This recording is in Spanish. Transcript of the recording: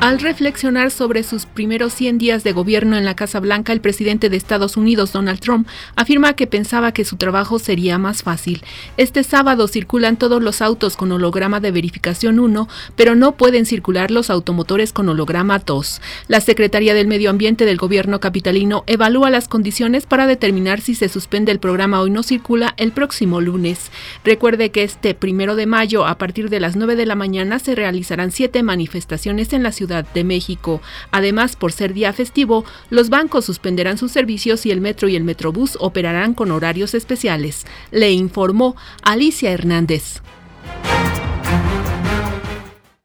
Al reflexionar sobre sus primeros 100 días de gobierno en la Casa Blanca, el presidente de Estados Unidos, Donald Trump, afirma que pensaba que su trabajo sería más fácil. Este sábado circulan todos los autos con holograma de verificación 1, pero no pueden circular los automotores con holograma 2. La Secretaría del Medio Ambiente del gobierno capitalino evalúa las condiciones para determinar si se suspende el programa Hoy no circula el próximo lunes. Recuerde que este primero de mayo, a partir de las 9 de la mañana, se realizarán siete manifestaciones en la ciudad de México. Además, por ser día festivo, los bancos suspenderán sus servicios y el metro y el metrobús operarán con horarios especiales, le informó Alicia Hernández.